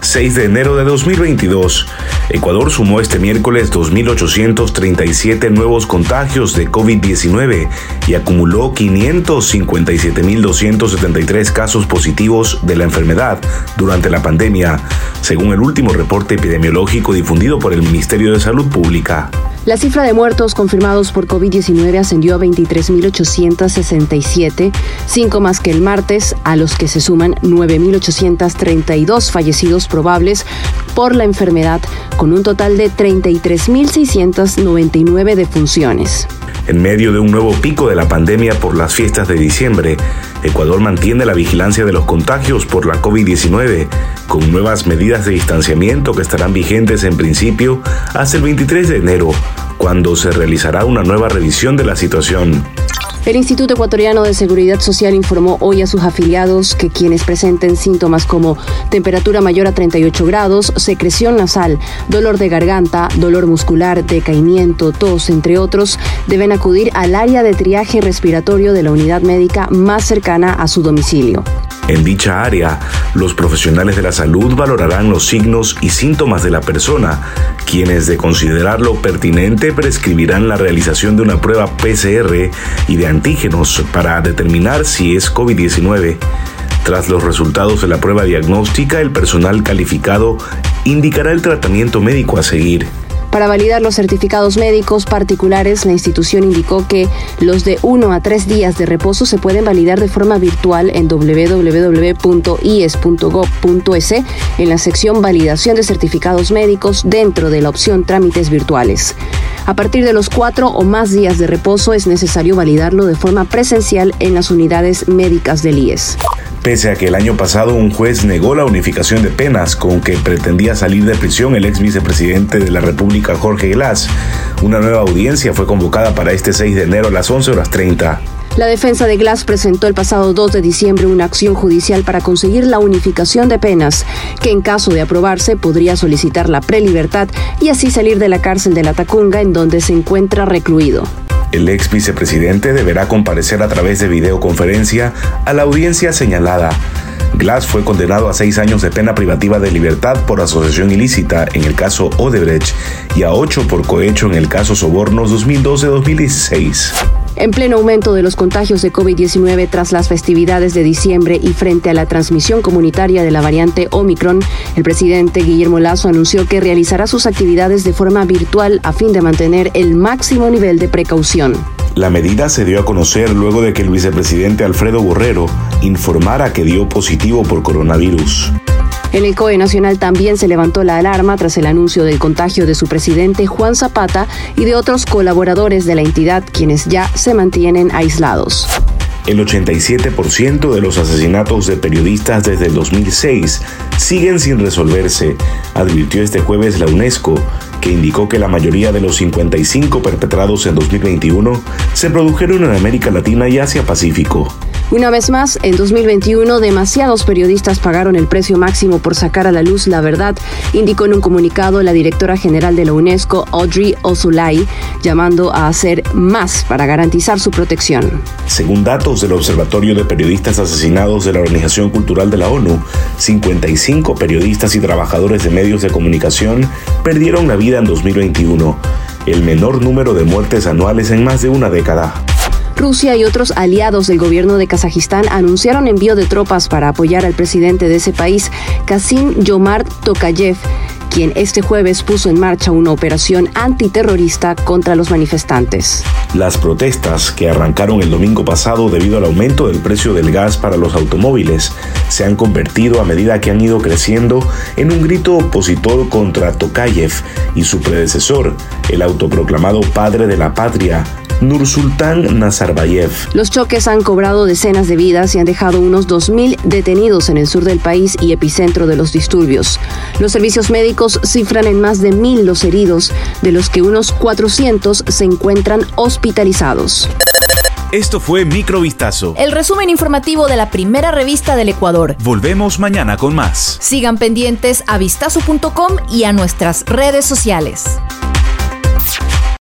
6 de enero de 2022. Ecuador sumó este miércoles 2.837 nuevos contagios de COVID-19 y acumuló 557.273 casos positivos de la enfermedad durante la pandemia, según el último reporte epidemiológico difundido por el Ministerio de Salud Pública. La cifra de muertos confirmados por COVID-19 ascendió a 23.867, cinco más que el martes, a los que se suman 9.832 fallecidos probables por la enfermedad, con un total de 33.699 defunciones. En medio de un nuevo pico de la pandemia por las fiestas de diciembre, Ecuador mantiene la vigilancia de los contagios por la COVID-19, con nuevas medidas de distanciamiento que estarán vigentes en principio hasta el 23 de enero, cuando se realizará una nueva revisión de la situación. El Instituto Ecuatoriano de Seguridad Social informó hoy a sus afiliados que quienes presenten síntomas como temperatura mayor a 38 grados, secreción nasal, dolor de garganta, dolor muscular, decaimiento, tos, entre otros, deben acudir al área de triaje respiratorio de la unidad médica más cercana a su domicilio. En dicha área, los profesionales de la salud valorarán los signos y síntomas de la persona, quienes de considerarlo pertinente prescribirán la realización de una prueba PCR y de antígenos para determinar si es COVID-19. Tras los resultados de la prueba diagnóstica, el personal calificado indicará el tratamiento médico a seguir. Para validar los certificados médicos particulares, la institución indicó que los de uno a tres días de reposo se pueden validar de forma virtual en www.ies.gov.es en la sección Validación de certificados médicos dentro de la opción Trámites virtuales. A partir de los cuatro o más días de reposo es necesario validarlo de forma presencial en las unidades médicas del IES. Pese a que el año pasado un juez negó la unificación de penas con que pretendía salir de prisión el ex vicepresidente de la República Jorge Glass, una nueva audiencia fue convocada para este 6 de enero a las 11 horas 30. La defensa de Glass presentó el pasado 2 de diciembre una acción judicial para conseguir la unificación de penas, que en caso de aprobarse podría solicitar la prelibertad y así salir de la cárcel de la Tacunga en donde se encuentra recluido. El ex vicepresidente deberá comparecer a través de videoconferencia a la audiencia señalada. Glass fue condenado a seis años de pena privativa de libertad por asociación ilícita en el caso Odebrecht y a ocho por cohecho en el caso Sobornos 2012-2016. En pleno aumento de los contagios de COVID-19 tras las festividades de diciembre y frente a la transmisión comunitaria de la variante Omicron, el presidente Guillermo Lazo anunció que realizará sus actividades de forma virtual a fin de mantener el máximo nivel de precaución. La medida se dio a conocer luego de que el vicepresidente Alfredo Borrero informara que dio positivo por coronavirus. En el COE Nacional también se levantó la alarma tras el anuncio del contagio de su presidente Juan Zapata y de otros colaboradores de la entidad quienes ya se mantienen aislados. El 87% de los asesinatos de periodistas desde el 2006 siguen sin resolverse, advirtió este jueves la UNESCO, que indicó que la mayoría de los 55 perpetrados en 2021 se produjeron en América Latina y Asia Pacífico. Una vez más, en 2021 demasiados periodistas pagaron el precio máximo por sacar a la luz la verdad, indicó en un comunicado la directora general de la UNESCO, Audrey Osulay, llamando a hacer más para garantizar su protección. Según datos del Observatorio de Periodistas Asesinados de la Organización Cultural de la ONU, 55 periodistas y trabajadores de medios de comunicación perdieron la vida en 2021, el menor número de muertes anuales en más de una década. Rusia y otros aliados del gobierno de Kazajistán anunciaron envío de tropas para apoyar al presidente de ese país, Kasim Yomart Tokayev, quien este jueves puso en marcha una operación antiterrorista contra los manifestantes. Las protestas, que arrancaron el domingo pasado debido al aumento del precio del gas para los automóviles, se han convertido a medida que han ido creciendo en un grito opositor contra Tokayev y su predecesor, el autoproclamado padre de la patria, Nursultán Nazarbayev. Los choques han cobrado decenas de vidas y han dejado unos 2.000 detenidos en el sur del país y epicentro de los disturbios. Los servicios médicos cifran en más de 1.000 los heridos, de los que unos 400 se encuentran hospitalizados. Esto fue Microvistazo. El resumen informativo de la primera revista del Ecuador. Volvemos mañana con más. Sigan pendientes a vistazo.com y a nuestras redes sociales.